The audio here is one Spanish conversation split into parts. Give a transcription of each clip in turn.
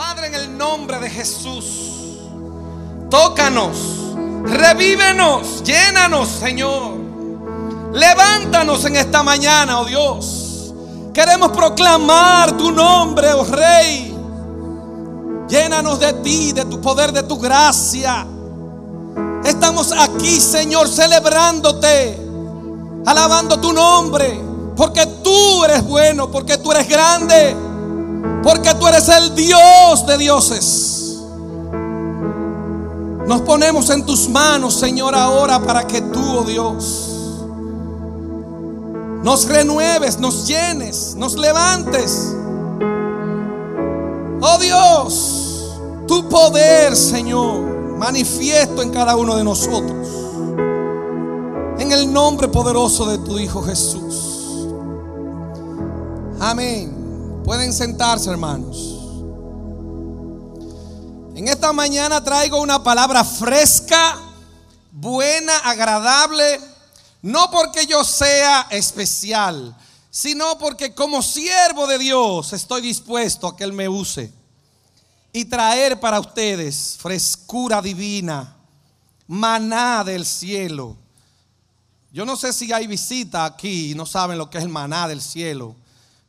Padre, en el nombre de Jesús, tócanos, revívenos, llénanos, Señor. Levántanos en esta mañana, oh Dios. Queremos proclamar tu nombre, oh Rey. Llénanos de ti, de tu poder, de tu gracia. Estamos aquí, Señor, celebrándote, alabando tu nombre, porque tú eres bueno, porque tú eres grande, porque tú eres el Dios de dioses. Nos ponemos en tus manos, Señor, ahora para que tú, oh Dios, nos renueves, nos llenes, nos levantes. Oh Dios, tu poder, Señor, manifiesto en cada uno de nosotros. En el nombre poderoso de tu Hijo Jesús. Amén. Pueden sentarse, hermanos. En esta mañana traigo una palabra fresca, buena, agradable no porque yo sea especial, sino porque como siervo de Dios estoy dispuesto a que Él me use y traer para ustedes frescura divina, maná del cielo. Yo no sé si hay visita aquí y no saben lo que es el maná del cielo.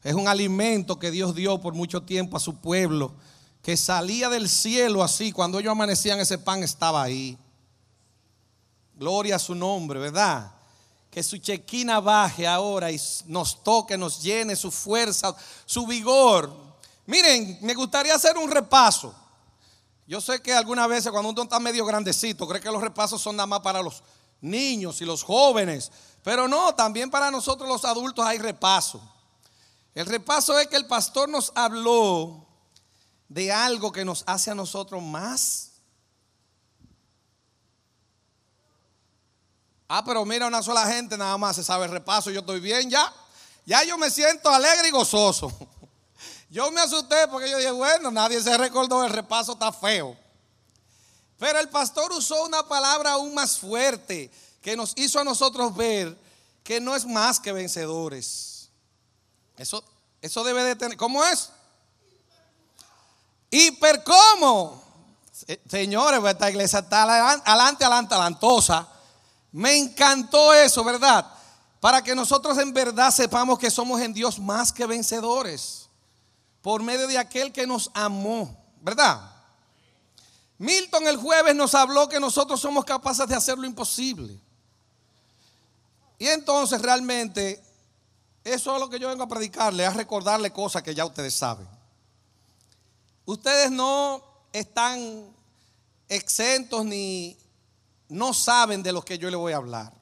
Es un alimento que Dios dio por mucho tiempo a su pueblo, que salía del cielo así. Cuando ellos amanecían, ese pan estaba ahí. Gloria a su nombre, ¿verdad? que su chequina baje ahora y nos toque, nos llene su fuerza, su vigor. Miren, me gustaría hacer un repaso. Yo sé que algunas veces cuando uno está medio grandecito, cree que los repasos son nada más para los niños y los jóvenes. Pero no, también para nosotros los adultos hay repaso. El repaso es que el pastor nos habló de algo que nos hace a nosotros más Ah, pero mira, una sola gente nada más se sabe el repaso, yo estoy bien ya. Ya yo me siento alegre y gozoso. Yo me asusté porque yo dije, bueno, nadie se recordó, el repaso está feo. Pero el pastor usó una palabra aún más fuerte que nos hizo a nosotros ver que no es más que vencedores. Eso, eso debe de tener, ¿cómo es? Hiper cómo. Señores, pues esta iglesia está adelante, adelante, adelantosa. Me encantó eso, ¿verdad? Para que nosotros en verdad sepamos que somos en Dios más que vencedores. Por medio de aquel que nos amó, ¿verdad? Milton el jueves nos habló que nosotros somos capaces de hacer lo imposible. Y entonces realmente eso es lo que yo vengo a predicarle, a recordarle cosas que ya ustedes saben. Ustedes no están exentos ni no saben de lo que yo le voy a hablar.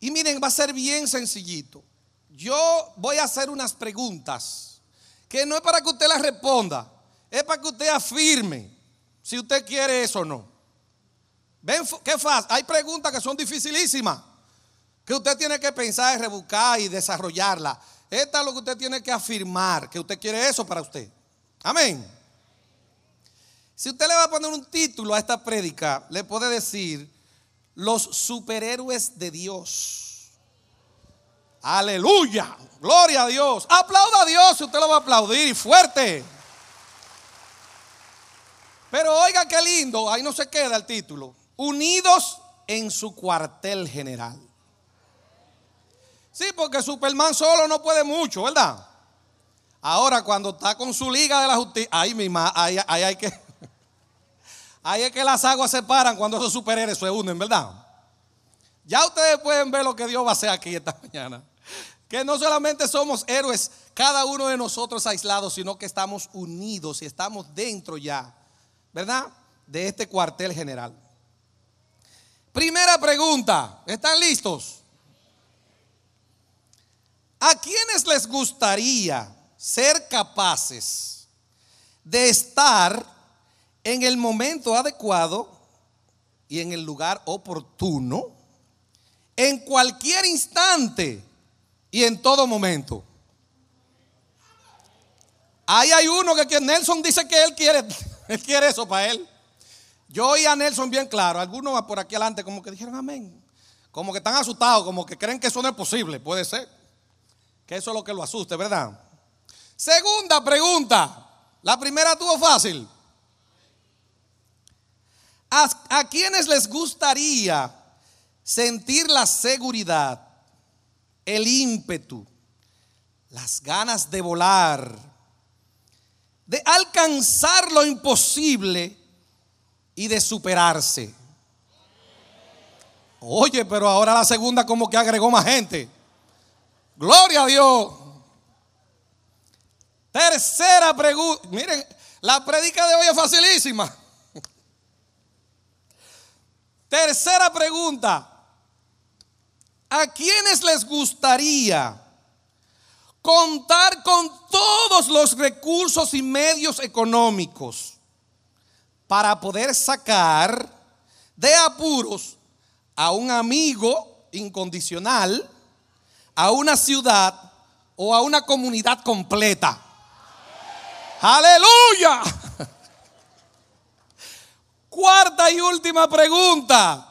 Y miren, va a ser bien sencillito. Yo voy a hacer unas preguntas que no es para que usted las responda, es para que usted afirme si usted quiere eso o no. ¿Ven qué fácil? Hay preguntas que son dificilísimas, que usted tiene que pensar y rebuscar y desarrollarla. Esta es lo que usted tiene que afirmar, que usted quiere eso para usted. Amén. Si usted le va a poner un título a esta prédica, le puede decir los superhéroes de Dios. Aleluya, gloria a Dios. Aplauda a Dios si usted lo va a aplaudir fuerte. Pero oiga qué lindo, ahí no se queda el título. Unidos en su cuartel general. Sí, porque Superman solo no puede mucho, ¿verdad? Ahora cuando está con su liga de la justicia, ahí misma, ahí hay que Ahí es que las aguas se paran cuando esos superhéroes se unen, ¿verdad? Ya ustedes pueden ver lo que Dios va a hacer aquí esta mañana. Que no solamente somos héroes, cada uno de nosotros aislados, sino que estamos unidos y estamos dentro ya, ¿verdad? De este cuartel general. Primera pregunta, ¿están listos? ¿A quiénes les gustaría ser capaces de estar en el momento adecuado y en el lugar oportuno, en cualquier instante y en todo momento. Ahí hay uno que Nelson dice que él quiere, él quiere eso para él. Yo oí a Nelson bien claro, algunos por aquí adelante como que dijeron amén, como que están asustados, como que creen que eso no es posible, puede ser, que eso es lo que lo asuste, ¿verdad? Segunda pregunta, La primera tuvo fácil. ¿A, a quienes les gustaría sentir la seguridad, el ímpetu, las ganas de volar, de alcanzar lo imposible y de superarse? Oye, pero ahora la segunda como que agregó más gente. Gloria a Dios. Tercera pregunta. Miren, la predica de hoy es facilísima. Tercera pregunta. ¿A quiénes les gustaría contar con todos los recursos y medios económicos para poder sacar de apuros a un amigo incondicional, a una ciudad o a una comunidad completa. Aleluya. Cuarta y última pregunta.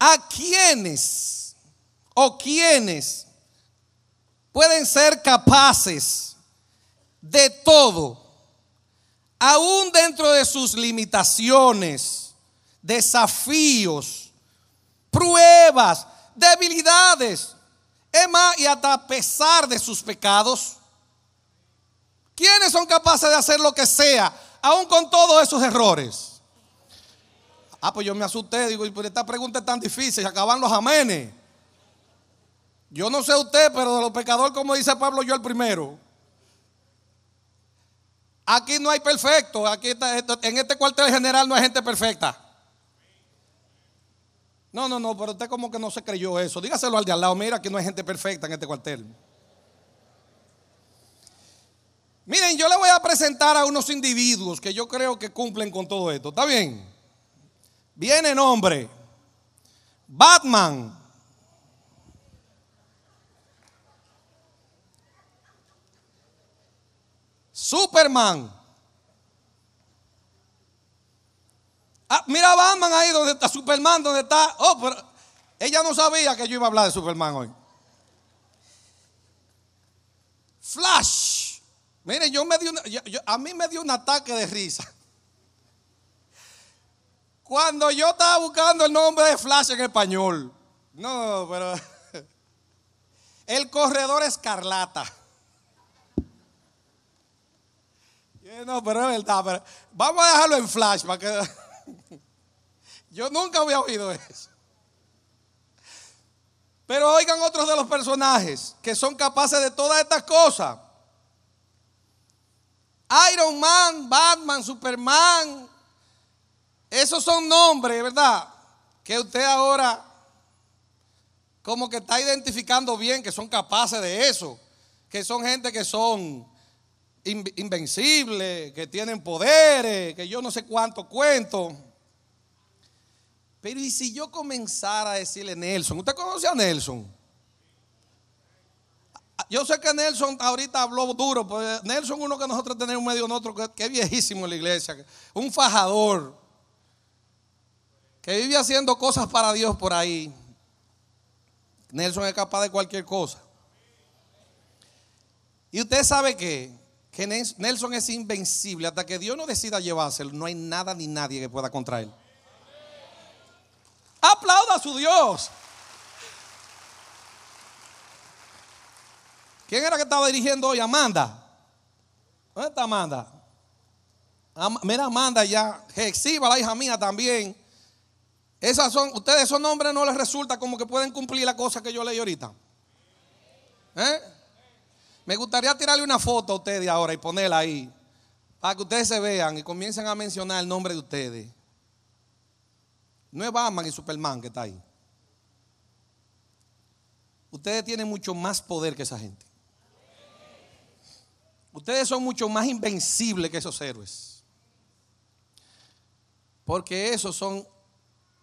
¿A quiénes o quiénes pueden ser capaces de todo, aún dentro de sus limitaciones? desafíos, pruebas, debilidades, es más, y hasta a pesar de sus pecados. ¿Quiénes son capaces de hacer lo que sea, aún con todos esos errores? Ah, pues yo me asusté, digo, y por esta pregunta es tan difícil, acaban los amenes. Yo no sé usted, pero de los pecadores, como dice Pablo, yo el primero. Aquí no hay perfecto, aquí en este cuartel general no hay gente perfecta. No, no, no, pero usted como que no se creyó eso. Dígaselo al de al lado. Mira que no hay gente perfecta en este cuartel. Miren, yo le voy a presentar a unos individuos que yo creo que cumplen con todo esto. ¿Está bien? Viene nombre. Batman. Superman. Ah, mira Batman ahí donde está Superman, donde está. Oh, pero ella no sabía que yo iba a hablar de Superman hoy. Flash. Miren, yo me di a mí me dio un ataque de risa. Cuando yo estaba buscando el nombre de Flash en español. No, pero. El corredor escarlata. No, pero es verdad. Vamos a dejarlo en Flash para que. Yo nunca había oído eso. Pero oigan otros de los personajes que son capaces de todas estas cosas. Iron Man, Batman, Superman. Esos son nombres, ¿verdad? Que usted ahora como que está identificando bien que son capaces de eso. Que son gente que son invencibles, que tienen poderes, que yo no sé cuánto cuento. Pero ¿y si yo comenzara a decirle Nelson? ¿Usted conoce a Nelson? Yo sé que Nelson ahorita habló duro, pues Nelson uno que nosotros tenemos medio otro que es viejísimo en la iglesia, un fajador, que vive haciendo cosas para Dios por ahí. Nelson es capaz de cualquier cosa. Y usted sabe que, que Nelson es invencible. Hasta que Dios no decida llevárselo, no hay nada ni nadie que pueda contra él. Aplauda a su Dios. ¿Quién era que estaba dirigiendo hoy? Amanda. ¿Dónde está Amanda? mira, Amanda ya. Exhiba, la hija mía también. Esas son, ustedes esos nombres no les resulta como que pueden cumplir la cosa que yo leí ahorita. ¿Eh? Me gustaría tirarle una foto a ustedes ahora y ponerla ahí. Para que ustedes se vean y comiencen a mencionar el nombre de ustedes. No es Batman y Superman que está ahí. Ustedes tienen mucho más poder que esa gente. Ustedes son mucho más invencibles que esos héroes. Porque esos son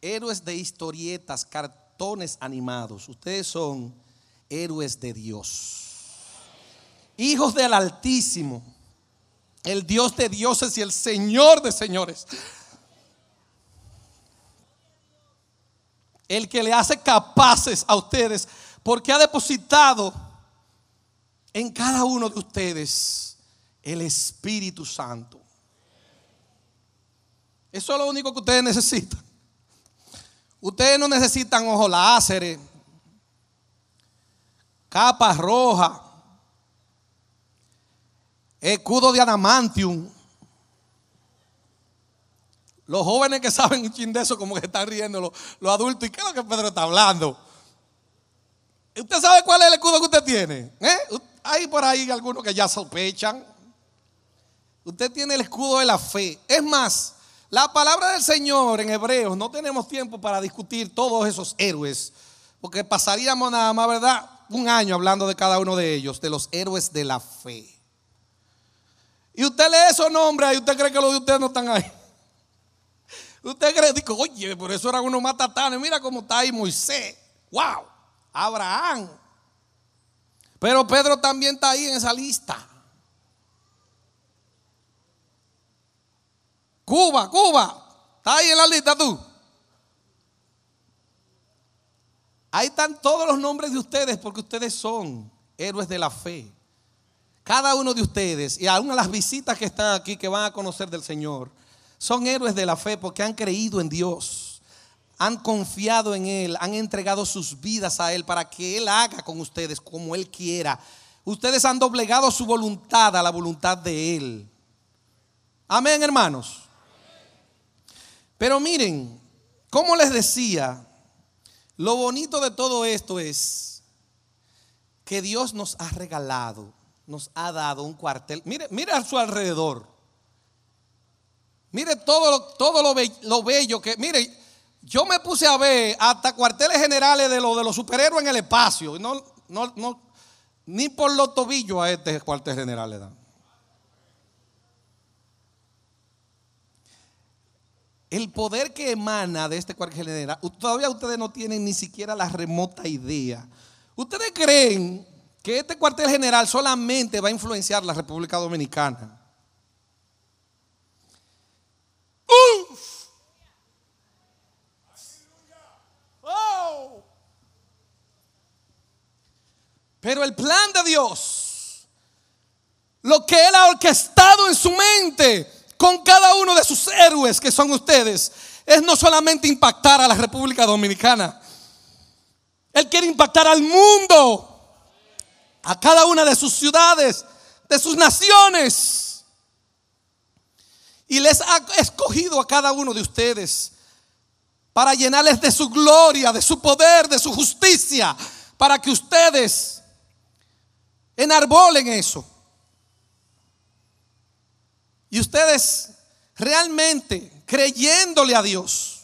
héroes de historietas, cartones animados. Ustedes son héroes de Dios. Hijos del Altísimo. El Dios de dioses y el Señor de señores. El que le hace capaces a ustedes, porque ha depositado en cada uno de ustedes El Espíritu Santo. Eso es lo único que ustedes necesitan. Ustedes no necesitan ojos láseres, capas rojas, escudo de adamantium. Los jóvenes que saben un chin de eso, como que están riendo los, adultos. ¿Y qué es lo que Pedro está hablando? ¿Usted sabe cuál es el escudo que usted tiene? ¿Eh? Hay por ahí algunos que ya sospechan. Usted tiene el escudo de la fe. Es más, la palabra del Señor en Hebreos, no tenemos tiempo para discutir todos esos héroes, porque pasaríamos nada más, ¿verdad? Un año hablando de cada uno de ellos, de los héroes de la fe. Y usted lee esos nombres y usted cree que los de ustedes no están ahí. Usted cree, oye, por eso era uno matatanes. Mira cómo está ahí Moisés. ¡Wow! Abraham. Pero Pedro también está ahí en esa lista. Cuba, Cuba. Está ahí en la lista tú. Ahí están todos los nombres de ustedes porque ustedes son héroes de la fe. Cada uno de ustedes y aún a las visitas que están aquí que van a conocer del Señor son héroes de la fe porque han creído en Dios, han confiado en Él, han entregado sus vidas a Él para que Él haga con ustedes como Él quiera. Ustedes han doblegado su voluntad a la voluntad de Él. Amén, hermanos. Pero miren, como les decía, lo bonito de todo esto es que Dios nos ha regalado, nos ha dado un cuartel. Mire, mire a su alrededor. Mire todo, lo, todo lo, bello, que, mire, yo me puse a ver hasta cuarteles generales de, lo, de los superhéroes en el espacio. No, no, no, ni por los tobillos a este cuartel general le dan. El poder que emana de este cuartel general, todavía ustedes no tienen ni siquiera la remota idea. ¿Ustedes creen que este cuartel general solamente va a influenciar la República Dominicana? Oh. Pero el plan de Dios, lo que Él ha orquestado en su mente con cada uno de sus héroes que son ustedes, es no solamente impactar a la República Dominicana, Él quiere impactar al mundo, a cada una de sus ciudades, de sus naciones. Y les ha escogido a cada uno de ustedes para llenarles de su gloria, de su poder, de su justicia, para que ustedes enarbolen eso. Y ustedes realmente creyéndole a Dios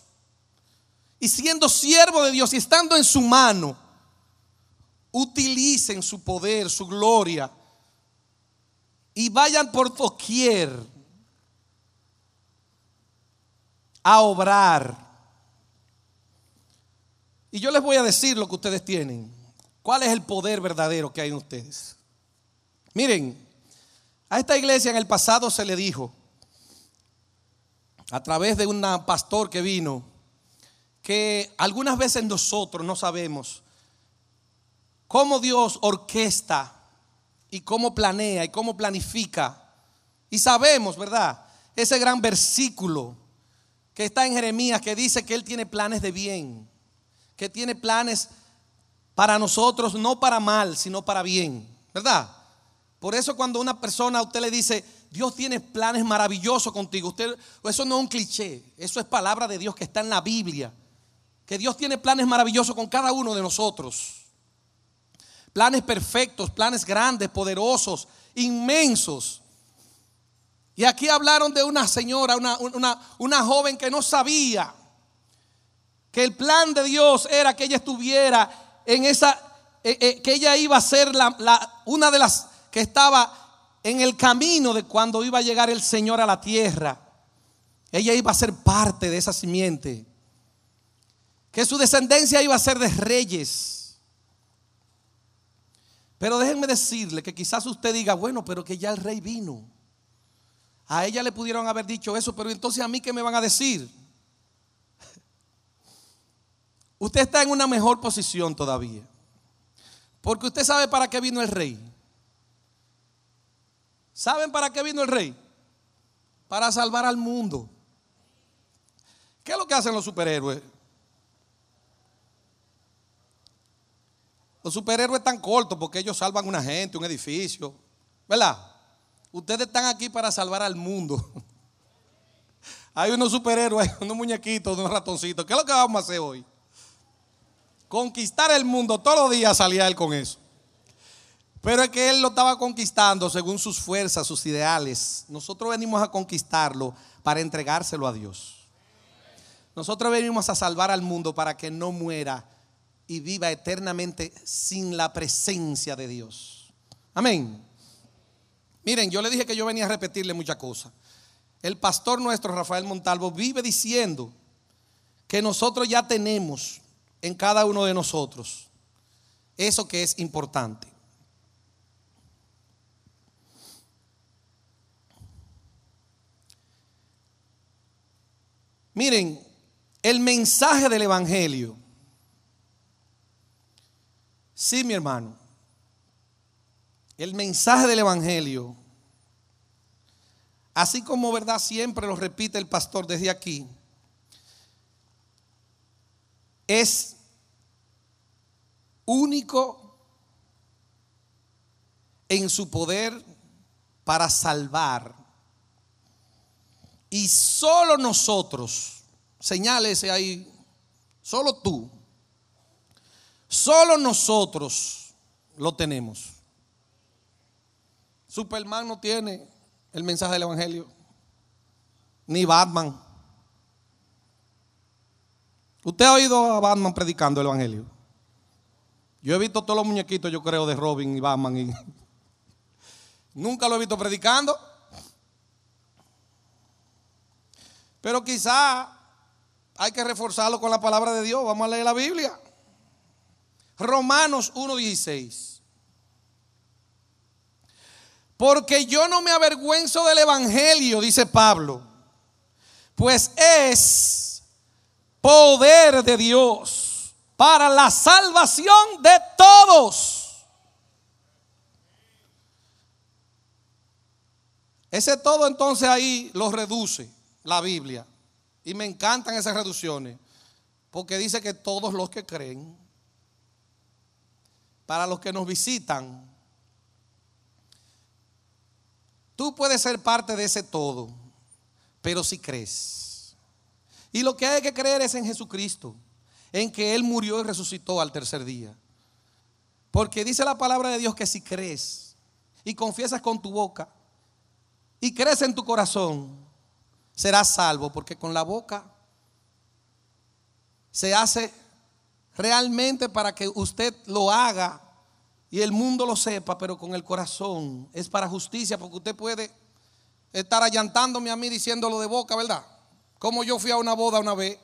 y siendo siervo de Dios y estando en su mano, utilicen su poder, su gloria y vayan por doquier a obrar. Y yo les voy a decir lo que ustedes tienen. ¿Cuál es el poder verdadero que hay en ustedes? Miren, a esta iglesia en el pasado se le dijo, a través de un pastor que vino, que algunas veces nosotros no sabemos cómo Dios orquesta y cómo planea y cómo planifica. Y sabemos, ¿verdad? Ese gran versículo que está en Jeremías, que dice que Él tiene planes de bien, que tiene planes para nosotros, no para mal, sino para bien, ¿verdad? Por eso cuando una persona a usted le dice, Dios tiene planes maravillosos contigo, usted, eso no es un cliché, eso es palabra de Dios que está en la Biblia, que Dios tiene planes maravillosos con cada uno de nosotros. Planes perfectos, planes grandes, poderosos, inmensos. Y aquí hablaron de una señora, una, joven que no sabía que el plan de Dios era que ella estuviera en esa, eh, eh, que ella iba a ser la, una de las que estaba en el camino de cuando iba a llegar el Señor a la tierra. Ella iba a ser parte de esa simiente. Que su descendencia iba a ser de reyes. Pero déjenme decirle que quizás usted diga, bueno, pero que ya el rey vino. A ella le pudieron haber dicho eso, pero entonces a mí qué me van a decir? Usted está en una mejor posición todavía. Porque usted sabe para qué vino el rey. ¿Saben para qué vino el rey? Para salvar al mundo. ¿Qué es lo que hacen los superhéroes? Los superhéroes están cortos porque ellos salvan una gente, un edificio. ¿Verdad? Ustedes están aquí para salvar al mundo. Hay unos superhéroes, unos muñequitos, unos ratoncitos. ¿Qué es lo que vamos a hacer hoy? Conquistar el mundo. Todos los días salía él con eso. Pero es que él lo estaba conquistando según sus fuerzas, sus ideales. Nosotros venimos a conquistarlo para entregárselo a Dios. Nosotros venimos a salvar al mundo para que no muera y viva eternamente sin la presencia de Dios. Amén. Miren, yo le dije que yo venía a repetirle muchas cosas. El pastor nuestro, Rafael Montalvo, vive diciendo que nosotros ya tenemos en cada uno de nosotros eso que es importante. Miren, el mensaje del Evangelio. Sí, mi hermano. El mensaje del Evangelio, así como verdad siempre lo repite el pastor desde aquí, es único en su poder para salvar. Y solo nosotros, señálese ahí, solo tú, solo nosotros lo tenemos. Superman no tiene el mensaje del Evangelio, ni Batman. ¿Usted ha oído a Batman predicando el Evangelio? Yo he visto todos los muñequitos, yo creo, de Robin y Batman. Y Nunca lo he visto predicando. Pero quizá hay que reforzarlo con la palabra de Dios. Vamos a leer la Biblia. Romanos 1.16. Porque yo no me avergüenzo del Evangelio, dice Pablo, pues es poder de Dios para la salvación de todos. Ese todo entonces ahí lo reduce la Biblia. Y me encantan esas reducciones, porque dice que todos los que creen, para los que nos visitan, Tú puedes ser parte de ese todo, pero si crees. Y lo que hay que creer es en Jesucristo, en que Él murió y resucitó al tercer día. Porque dice la palabra de Dios que si crees y confiesas con tu boca y crees en tu corazón, serás salvo, porque con la boca se hace realmente para que usted lo haga y el mundo lo sepa, pero con el corazón es para justicia, porque usted puede estar allantándome a mí diciéndolo de boca, ¿verdad? Como yo fui a una boda una vez,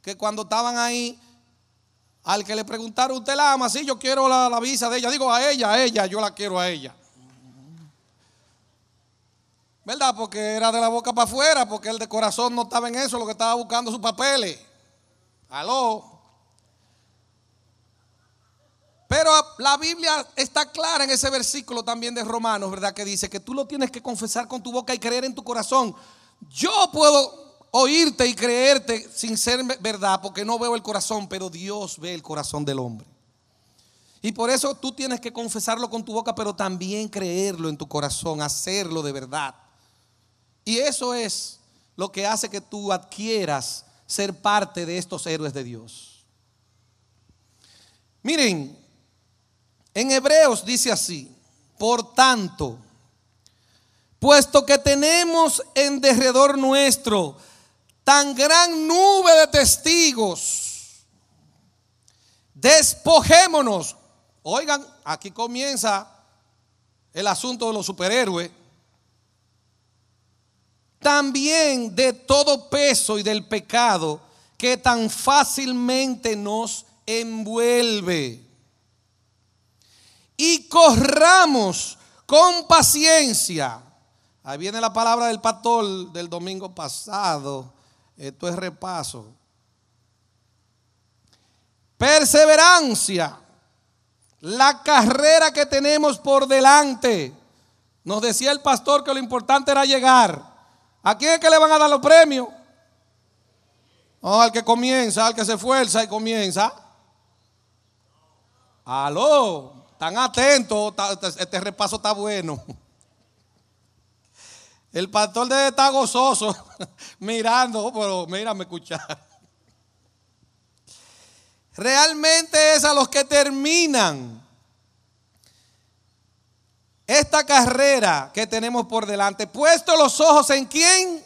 que cuando estaban ahí, al que le preguntaron, ¿usted la ama? Sí, yo quiero la, visa de ella. Digo, a ella, a ella, yo la quiero a ella. ¿Verdad? Porque era de la boca para afuera, porque el de corazón no estaba en eso, lo que estaba buscando sus papeles. Aló. Pero la Biblia está clara en ese versículo también de Romanos, ¿verdad? Que dice que tú lo tienes que confesar con tu boca y creer en tu corazón. Yo puedo oírte y creerte sin ser verdad porque no veo el corazón, pero Dios ve el corazón del hombre. Y por eso tú tienes que confesarlo con tu boca, pero también creerlo en tu corazón, hacerlo de verdad. Y eso es lo que hace que tú adquieras ser parte de estos héroes de Dios. Miren, en Hebreos dice así, por tanto, puesto que tenemos en derredor nuestro tan gran nube de testigos, despojémonos. Oigan, aquí comienza el asunto de los superhéroes. También de todo peso y del pecado que tan fácilmente nos envuelve y corramos con paciencia. Ahí viene la palabra del pastor del domingo pasado. Esto es repaso. Perseverancia. La carrera que tenemos por delante. Nos decía el pastor que lo importante era llegar. ¿A quién es que le van a dar los premios? Oh, al que comienza, al que se esfuerza y comienza. Aló, están atentos, este, repaso está bueno. El pastor debe estar gozoso mirando, pero mírame escuchar. Realmente es a los que terminan esta carrera que tenemos por delante. Puesto los ojos en quién?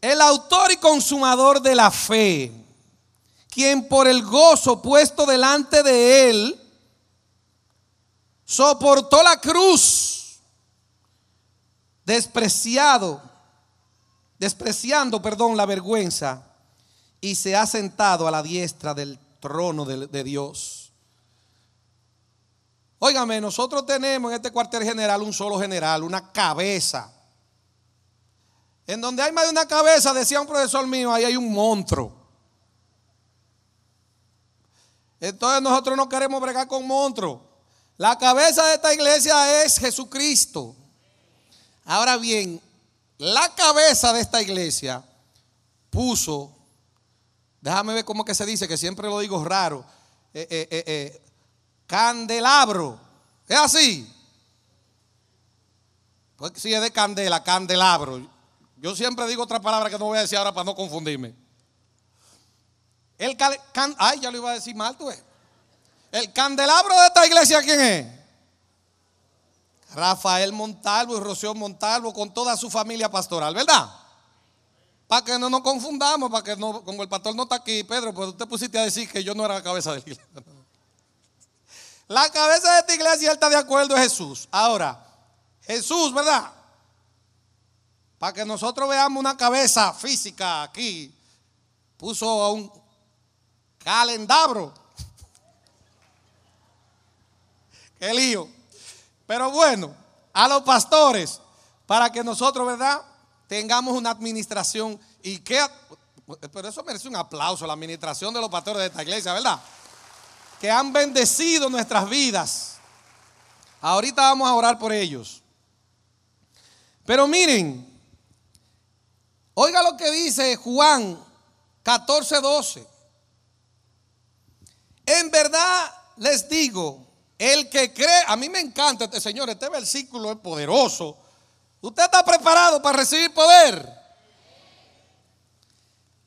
El autor y consumador de la fe, quien por el gozo puesto delante de él, soportó la cruz, despreciado, despreciando, perdón, la vergüenza, y se ha sentado a la diestra del trono de, de Dios. Óigame, nosotros tenemos en este cuartel general un solo general, una cabeza. En donde hay más de una cabeza, decía un profesor mío, ahí hay un monstruo. Entonces nosotros no queremos bregar con monstruos. La cabeza de esta iglesia es Jesucristo. Ahora bien, la cabeza de esta iglesia puso, déjame ver cómo que se dice, que siempre lo digo raro, eh, eh, eh, candelabro. ¿Es así? Pues sí, es de candela, candelabro. Yo siempre digo otra palabra que no voy a decir ahora para no confundirme. El ay, ya lo iba a decir mal, tú El candelabro de esta iglesia, ¿quién es? Rafael Montalvo y Rocío Montalvo con toda su familia pastoral, ¿verdad? Para que no nos confundamos, para que no, como el pastor no está aquí, Pedro, pues usted pusiste a decir que yo no era la cabeza de la iglesia. La cabeza de esta iglesia, él está de acuerdo, es Jesús. Ahora, Jesús, ¿verdad? Para que nosotros veamos una cabeza física aquí, puso a un calendabro. Qué lío. Pero bueno, a los pastores, para que nosotros, ¿verdad? Tengamos una administración y que... Pero eso merece un aplauso, la administración de los pastores de esta iglesia, ¿verdad? que han bendecido nuestras vidas. Ahorita vamos a orar por ellos. Pero miren, oiga lo que dice Juan 14, 12. En verdad les digo, el que cree, a mí me encanta este señor, este versículo es poderoso. ¿Usted está preparado para recibir poder?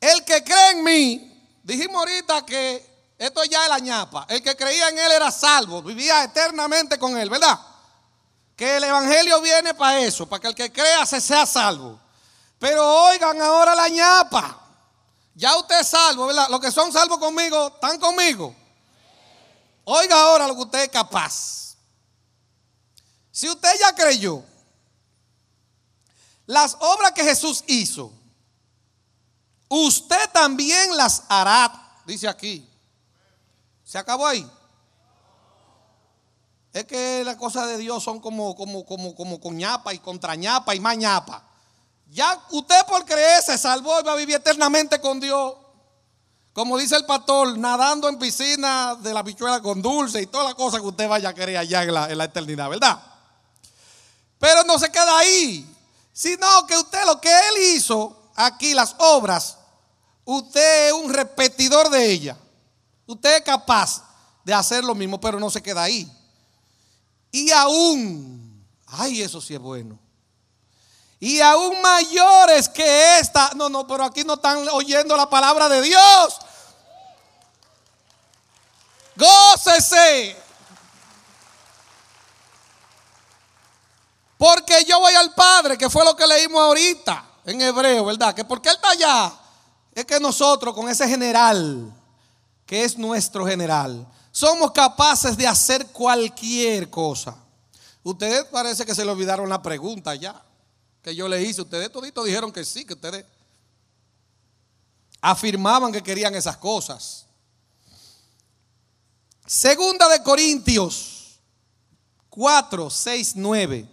El que cree en mí, dijimos ahorita que esto ya es la ñapa. El que creía en él era salvo, vivía eternamente con él, ¿verdad? Que el evangelio viene para eso, para que el que crea se sea salvo. Pero oigan ahora la ñapa. Ya usted es salvo, ¿verdad? Los que son salvos conmigo, ¿están conmigo? Oiga ahora lo que usted es capaz. Si usted ya creyó, las obras que Jesús hizo, usted también las hará, dice aquí. ¿Se acabó ahí? Es que las cosas de Dios son como, como, como, como con ñapa y contra ñapa y más ñapa. Ya usted por creer se salvó y va a vivir eternamente con Dios. Como dice el pastor, nadando en piscina de la bichuela con dulce y todas las cosas que usted vaya a querer allá la, en la eternidad, ¿verdad? Pero no se queda ahí, sino que usted lo que él hizo aquí, las obras, usted es un repetidor de ellas. Usted es capaz de hacer lo mismo, pero no se queda ahí. Y aún, ay, eso sí es bueno. Y aún mayores que esta. No, no, pero aquí no están oyendo la palabra de Dios. Gócese. Porque yo voy al Padre, que fue lo que leímos ahorita en hebreo, ¿verdad? Que porque Él está allá, es que nosotros con ese general que es nuestro general, somos capaces de hacer cualquier cosa. Ustedes parece que se le olvidaron la pregunta ya que yo le hice. Ustedes toditos dijeron que sí, que ustedes afirmaban que querían esas cosas. Segunda de Corintios 4, 6, 9.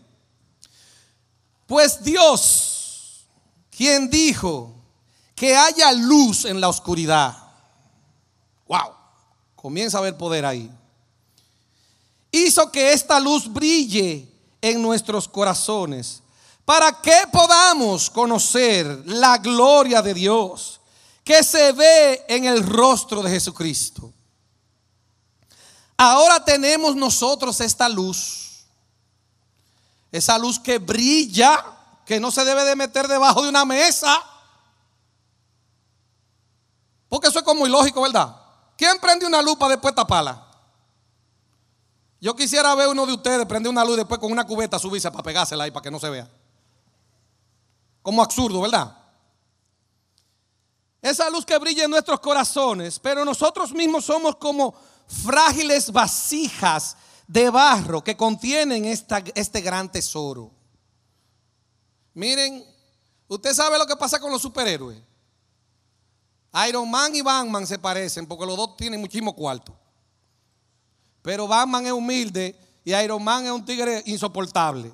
Pues Dios, quien dijo que haya luz en la oscuridad, Wow, comienza a haber poder ahí. Hizo que esta luz brille en nuestros corazones, para que podamos conocer la gloria de Dios que se ve en el rostro de Jesucristo. Ahora tenemos nosotros esta luz, esa luz que brilla, que no se debe de meter debajo de una mesa, porque eso es como ilógico, ¿verdad? ¿Quién prende una luz para después taparla? Yo quisiera ver uno de ustedes prender una luz después con una cubeta subirse para pegársela ahí para que no se vea. Como absurdo, ¿verdad? Esa luz que brilla en nuestros corazones, pero nosotros mismos somos como frágiles vasijas de barro que contienen esta, este gran tesoro. Miren, usted sabe lo que pasa con los superhéroes. Iron Man y Batman se parecen porque los dos tienen muchísimo cuarto. Pero Batman es humilde y Iron Man es un tigre insoportable.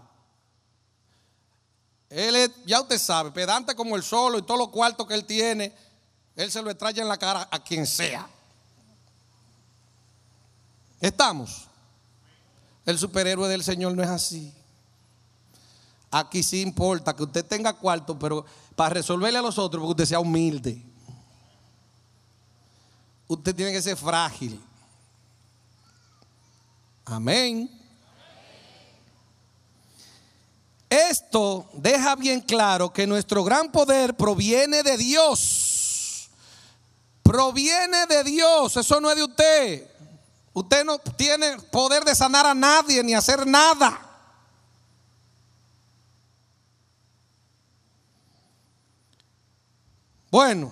Él es, ya usted sabe, pedante como el solo y todos los cuartos que él tiene, él se lo extrae en la cara a quien sea. Estamos. El superhéroe del Señor no es así. Aquí sí importa que usted tenga cuarto, pero para resolverle a los otros, porque usted sea humilde. Usted tiene que ser frágil. Amén. Esto deja bien claro que nuestro gran poder proviene de Dios. Proviene de Dios. Eso no es de usted. Usted no tiene poder de sanar a nadie ni hacer nada. Bueno,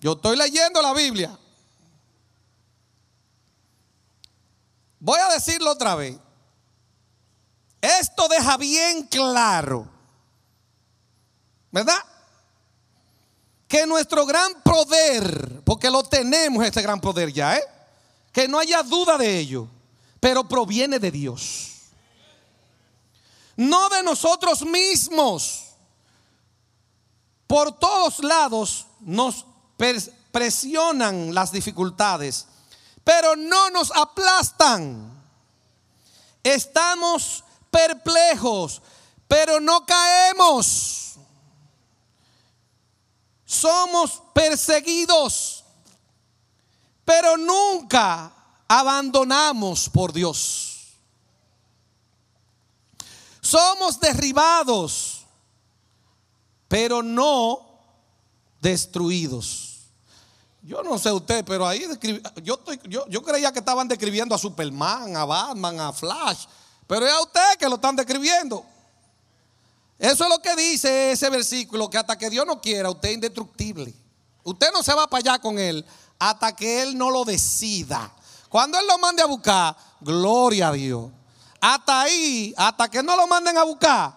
yo estoy leyendo la Biblia. Voy a decirlo otra vez. Esto deja bien claro, ¿verdad? Que nuestro gran poder, porque lo tenemos este gran poder ya, ¿eh? Que no haya duda de ello, pero proviene de Dios. No de nosotros mismos. Por todos lados nos presionan las dificultades pero no nos aplastan. Estamos perplejos, pero no caemos. Somos perseguidos, pero nunca abandonamos por Dios. Somos derribados, pero no destruidos. Yo no sé usted, pero ahí yo, yo, creía que estaban describiendo a Superman, a Batman, a Flash, pero es a usted que lo están describiendo. Eso es lo que dice ese versículo, que hasta que Dios no quiera, usted es indestructible. Usted no se va para allá con Él hasta que Él no lo decida. Cuando Él lo mande a buscar, gloria a Dios. Hasta ahí, hasta que no lo manden a buscar,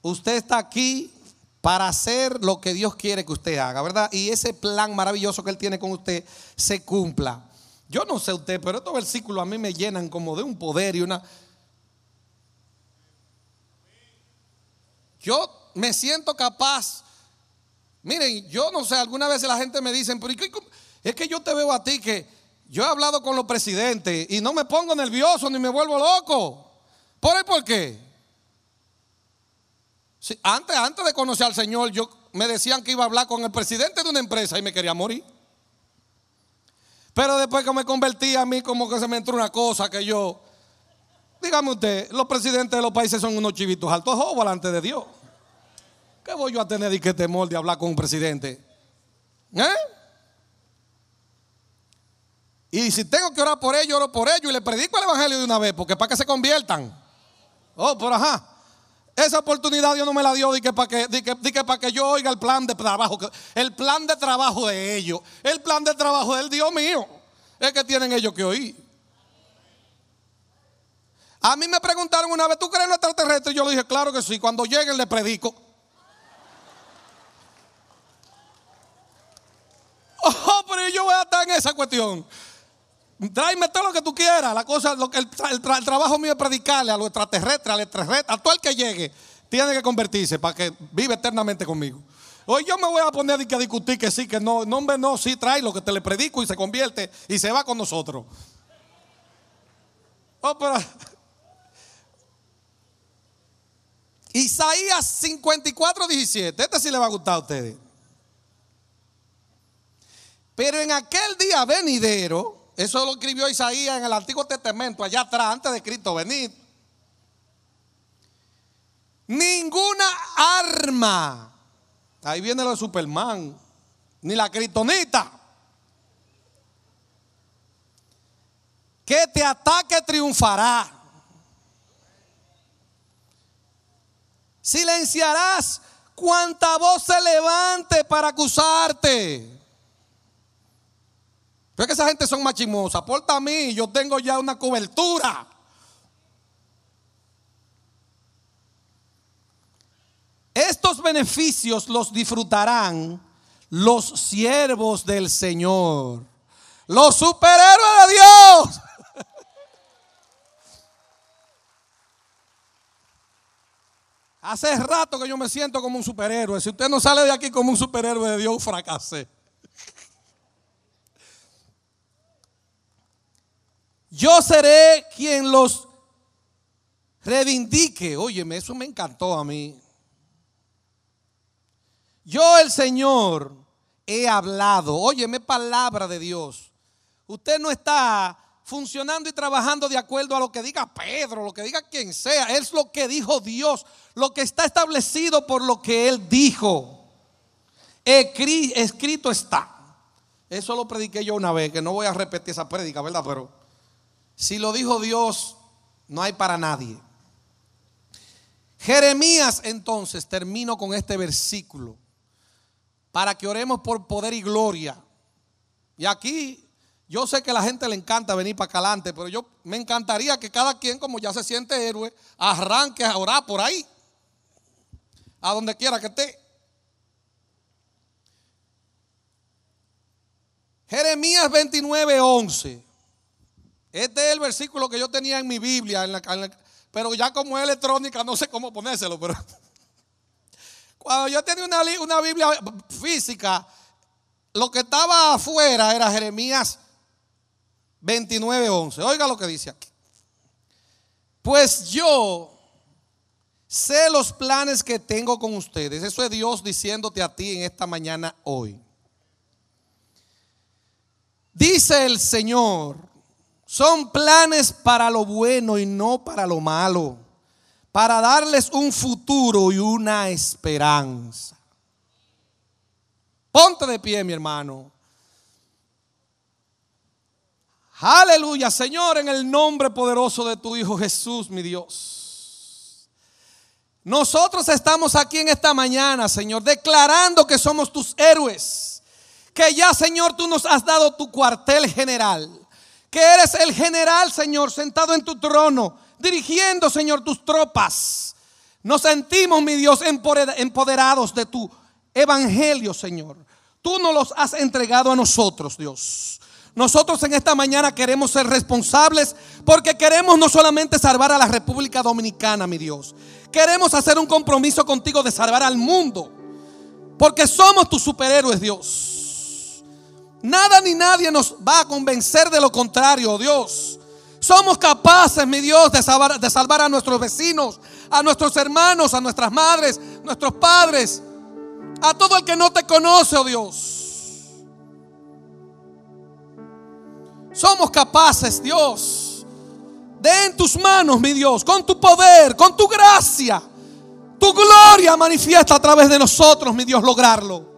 usted está aquí para hacer lo que Dios quiere que usted haga, ¿verdad? Y ese plan maravilloso que Él tiene con usted se cumpla. Yo no sé usted, pero estos versículos a mí me llenan como de un poder y una... Yo me siento capaz. Miren, yo no sé, algunas veces la gente me dice, pero es que yo te veo a ti que yo he hablado con los presidentes y no me pongo nervioso ni me vuelvo loco. ¿Por, ¿Por qué? antes, antes de conocer al Señor, yo me decían que iba a hablar con el presidente de una empresa y me quería morir. Pero después que me convertí a mí, como que se me entró una cosa que yo. Dígame usted, los presidentes de los países son unos chivitos altos o delante de Dios. ¿Qué voy yo a tener y qué temor de hablar con un presidente? ¿Eh? Y si tengo que orar por ellos, oro por ellos y le predico el evangelio de una vez, porque para que se conviertan. Oh, por ajá. Esa oportunidad Dios no me la dio de que para que, que, que yo oiga el plan de trabajo, el plan de trabajo de ellos, el plan de trabajo del Dios mío, es que tienen ellos que oír. A mí me preguntaron una vez, ¿tú crees en los extraterrestres? Yo le dije, claro que sí, cuando lleguen le predico. Oh, pero yo voy a estar en esa cuestión. Tráeme todo lo que tú quieras. La cosa, el, trabajo mío es predicarle a los extraterrestres, al extraterrestre, a todo el que llegue. Tiene que convertirse para que vive eternamente conmigo. Hoy yo me voy a poner a discutir que sí, que no. No, hombre, no, sí, trae lo que te le predico y se convierte y se va con nosotros. Oh, pero. Isaías 54, 17. Este sí le va a gustar a ustedes. Pero en aquel día venidero, eso lo escribió Isaías en el Antiguo Testamento, allá atrás, antes de Cristo venir. Ninguna arma, ahí viene lo de Superman, ni la critonita, que te ataque triunfará. Silenciarás cuanta voz se levante para acusarte. Pero es que esa gente son machimosas. Aporta a mí, yo tengo ya una cobertura. Estos beneficios los disfrutarán los siervos del Señor, los superhéroes de Dios. Hace rato que yo me siento como un superhéroe. Si usted no sale de aquí como un superhéroe de Dios, fracasé. Yo seré quien los reivindique. Óyeme, eso me encantó a mí. Yo el Señor he hablado. Óyeme palabra de Dios. Usted no está funcionando y trabajando de acuerdo a lo que diga Pedro, lo que diga quien sea. Es lo que dijo Dios, lo que está establecido por lo que Él dijo. Escrito está. Eso lo prediqué yo una vez, que no voy a repetir esa prédica, ¿verdad? Pero si lo dijo Dios, no hay para nadie. Jeremías entonces, termino con este versículo para que oremos por poder y gloria. Y aquí yo sé que a la gente le encanta venir para adelante, pero yo me encantaría que cada quien, como ya se siente héroe, arranque a orar por ahí, a donde quiera que esté. Jeremías 29, 11. Este es el versículo que yo tenía en mi Biblia, pero ya como es electrónica, no sé cómo ponérselo, pero cuando yo tenía una, una Biblia física, lo que estaba afuera era Jeremías 29, 11. Oiga lo que dice aquí. Pues yo sé los planes que tengo con ustedes. Eso es Dios diciéndote a ti en esta mañana hoy. Dice el Señor, son planes para lo bueno y no para lo malo para darles un futuro y una esperanza. Ponte de pie, mi hermano. Aleluya, Señor, en el nombre poderoso de tu Hijo Jesús, mi Dios. Nosotros estamos aquí en esta mañana, Señor, declarando que somos tus héroes. Que ya, Señor, tú nos has dado tu cuartel general. Que eres el general, Señor, sentado en tu trono dirigiendo, Señor, tus tropas. Nos sentimos, mi Dios, empoderados de tu evangelio, Señor. Tú nos los has entregado a nosotros, Dios. Nosotros en esta mañana queremos ser responsables porque queremos no solamente salvar a la República Dominicana, mi Dios. Queremos hacer un compromiso contigo de salvar al mundo. Porque somos tus superhéroes, Dios. Nada ni nadie nos va a convencer de lo contrario, Dios. Somos capaces, mi Dios, de salvar, de salvar a nuestros vecinos, a nuestros hermanos, a nuestras madres, nuestros padres, a todo el que no te conoce, oh Dios. Somos capaces, Dios, de en tus manos, mi Dios, con tu poder, con tu gracia, tu gloria manifiesta a través de nosotros, mi Dios, lograrlo.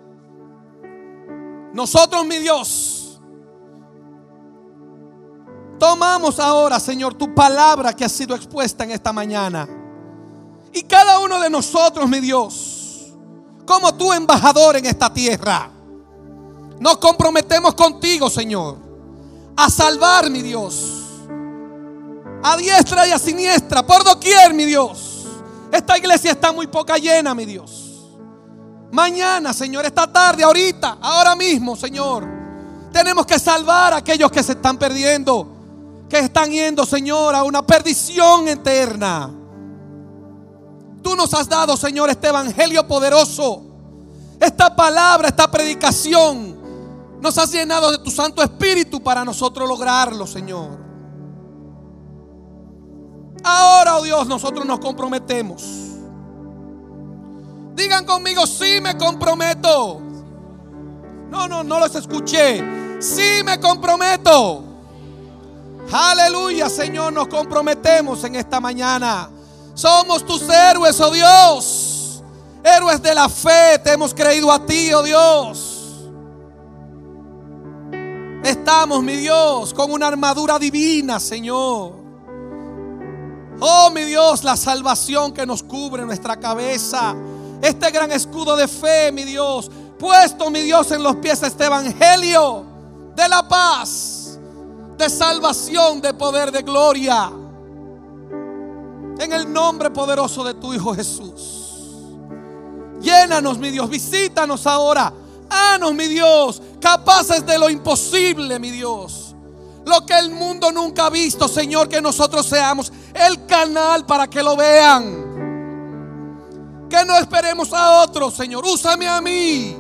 Nosotros, mi Dios, Tomamos ahora, Señor, tu palabra que ha sido expuesta en esta mañana. Y cada uno de nosotros, mi Dios, como tu embajador en esta tierra, nos comprometemos contigo, Señor, a salvar, mi Dios, a diestra y a siniestra, por doquier, mi Dios. Esta iglesia está muy poca llena, mi Dios. Mañana, Señor, esta tarde, ahorita, ahora mismo, Señor, tenemos que salvar a aquellos que se están perdiendo que están yendo, Señor, a una perdición eterna. Tú nos has dado, Señor, este evangelio poderoso. Esta palabra, esta predicación. Nos has llenado de tu Santo Espíritu para nosotros lograrlo, Señor. Ahora, oh Dios, nosotros nos comprometemos Digan conmigo, sí me comprometo. No, no, no los escuché. Sí me comprometo. Aleluya, Señor, nos comprometemos en esta mañana. Somos tus héroes, oh Dios. Héroes de la fe, te hemos creído a ti, oh Dios. Estamos, mi Dios, con una armadura divina, Señor. Oh, mi Dios, la salvación que nos cubre nuestra cabeza. Este gran escudo de fe, mi Dios. Puesto, mi Dios, en los pies este evangelio de la paz, de salvación, de poder, de gloria. En el nombre poderoso de tu Hijo Jesús. Llénanos, mi Dios. Visítanos ahora. Hanos, mi Dios. Capaces de lo imposible, mi Dios. Lo que el mundo nunca ha visto, Señor, que nosotros seamos el canal para que lo vean. Que no esperemos a otros, Señor. Úsame a mí.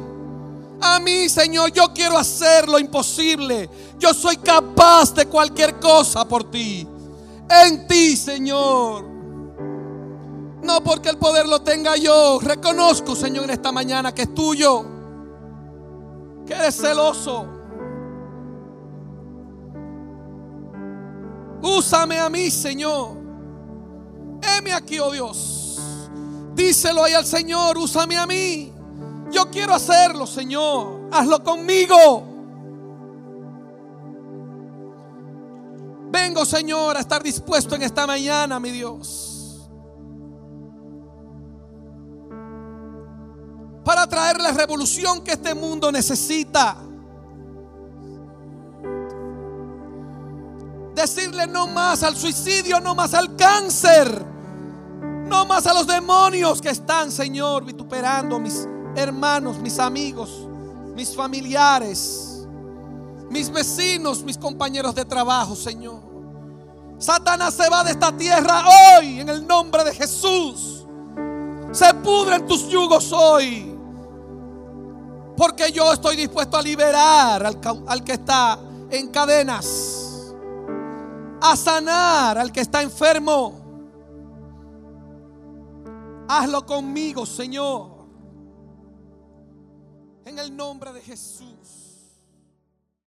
A mí, Señor, yo quiero hacer lo imposible. Yo soy capaz de cualquier cosa por ti. En ti, Señor. No porque el poder lo tenga yo. Reconozco, Señor, en esta mañana que es tuyo. Que eres celoso. Úsame a mí, Señor. Heme aquí, oh Dios. Díselo ahí al Señor, úsame a mí. Yo quiero hacerlo, Señor. Hazlo conmigo. Vengo, Señor, a estar dispuesto en esta mañana, mi Dios. Para traer la revolución que este mundo necesita. Decirle no más al suicidio, no más al cáncer, no más a los demonios que están, Señor, vituperando mis hermanos, mis amigos, mis familiares, mis vecinos, mis compañeros de trabajo, Señor. Satanás se va de esta tierra hoy en el nombre de Jesús. Se pudren tus yugos hoy. Porque yo estoy dispuesto a liberar al, al que está en cadenas a sanar al que está enfermo. Hazlo conmigo, Señor. En el nombre de Jesús.